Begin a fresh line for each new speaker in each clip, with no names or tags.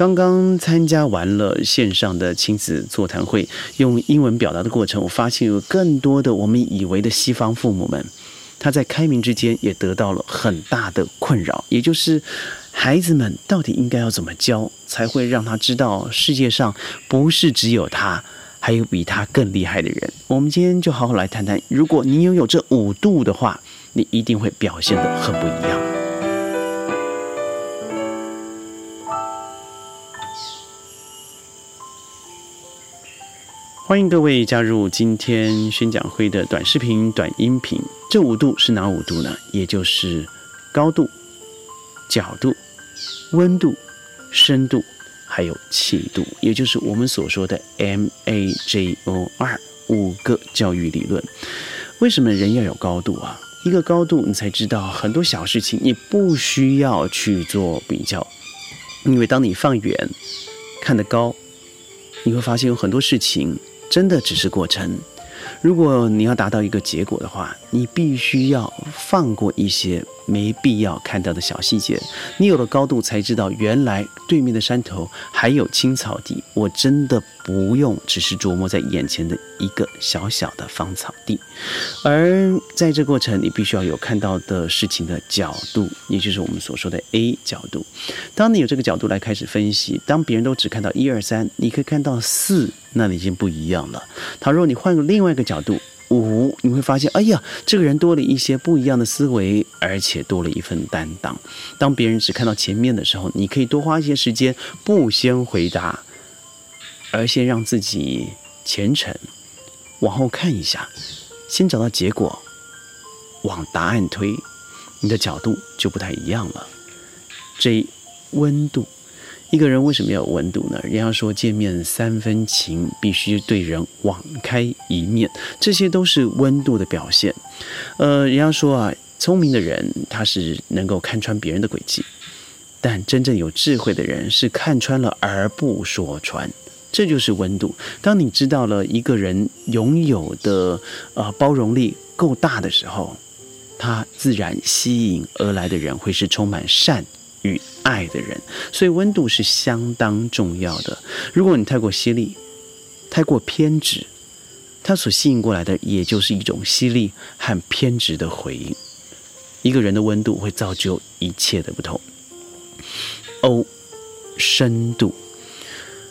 刚刚参加完了线上的亲子座谈会，用英文表达的过程，我发现有更多的我们以为的西方父母们，他在开明之间也得到了很大的困扰，也就是孩子们到底应该要怎么教，才会让他知道世界上不是只有他。还有比他更厉害的人，我们今天就好好来谈谈。如果你拥有这五度的话，你一定会表现得很不一样。欢迎各位加入今天宣讲会的短视频、短音频。这五度是哪五度呢？也就是高度、角度、温度、深度。还有气度，也就是我们所说的 M A J O R 五个教育理论。为什么人要有高度啊？一个高度，你才知道很多小事情你不需要去做比较，因为当你放远看得高，你会发现有很多事情真的只是过程。如果你要达到一个结果的话，你必须要放过一些没必要看到的小细节。你有了高度，才知道原来对面的山头还有青草地。我真的不用只是琢磨在眼前的一个小小的芳草地。而在这过程，你必须要有看到的事情的角度，也就是我们所说的 A 角度。当你有这个角度来开始分析，当别人都只看到一二三，你可以看到四。那你已经不一样了。倘若你换个另外一个角度，五，你会发现，哎呀，这个人多了一些不一样的思维，而且多了一份担当。当别人只看到前面的时候，你可以多花一些时间，不先回答，而先让自己虔诚，往后看一下，先找到结果，往答案推，你的角度就不太一样了。这温度。一个人为什么要有温度呢？人家说见面三分情，必须对人网开一面，这些都是温度的表现。呃，人家说啊，聪明的人他是能够看穿别人的诡计，但真正有智慧的人是看穿了而不说穿，这就是温度。当你知道了一个人拥有的呃包容力够大的时候，他自然吸引而来的人会是充满善。与爱的人，所以温度是相当重要的。如果你太过犀利、太过偏执，他所吸引过来的也就是一种犀利和偏执的回应。一个人的温度会造就一切的不同。O，深度，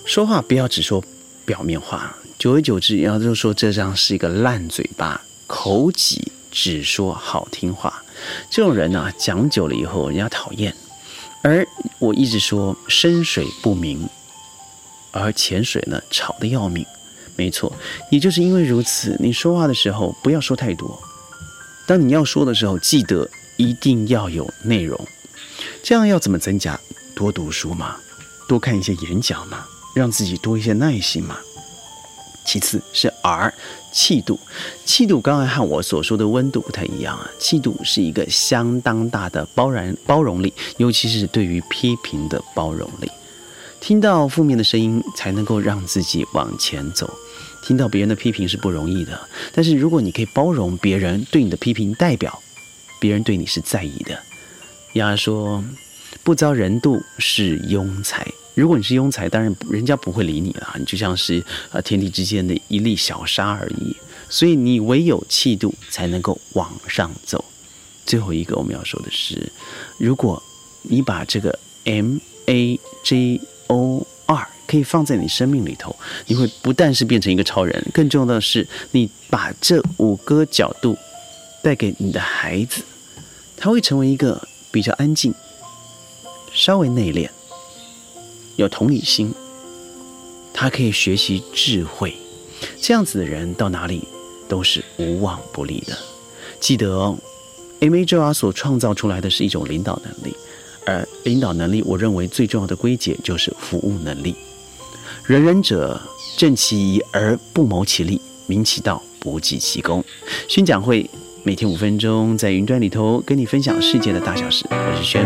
说话不要只说表面话，久而久之，然后就说这张是一个烂嘴巴，口己只说好听话。这种人呢，讲久了以后，人家讨厌。而我一直说深水不明，而浅水呢吵得要命。没错，也就是因为如此，你说话的时候不要说太多。当你要说的时候，记得一定要有内容。这样要怎么增加？多读书嘛，多看一些演讲嘛，让自己多一些耐心嘛。其次是 R 气度，气度刚才和我所说的温度不太一样啊。气度是一个相当大的包容包容力，尤其是对于批评的包容力。听到负面的声音，才能够让自己往前走。听到别人的批评是不容易的，但是如果你可以包容别人对你的批评，代表别人对你是在意的。丫说，不遭人妒是庸才。如果你是庸才，当然人家不会理你了，你就像是呃天地之间的一粒小沙而已。所以你唯有气度，才能够往上走。最后一个我们要说的是，如果你把这个 M A J O R 可以放在你生命里头，你会不但是变成一个超人，更重要的是，你把这五个角度带给你的孩子，他会成为一个比较安静、稍微内敛。有同理心，他可以学习智慧，这样子的人到哪里都是无往不利的。记得哦，M A J R 所创造出来的是一种领导能力，而领导能力，我认为最重要的归结就是服务能力。仁人者，正其仪而不谋其利，明其道不计其功。宣讲会每天五分钟，在云端里头跟你分享世界的大小事。我是轩，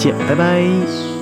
见，拜拜。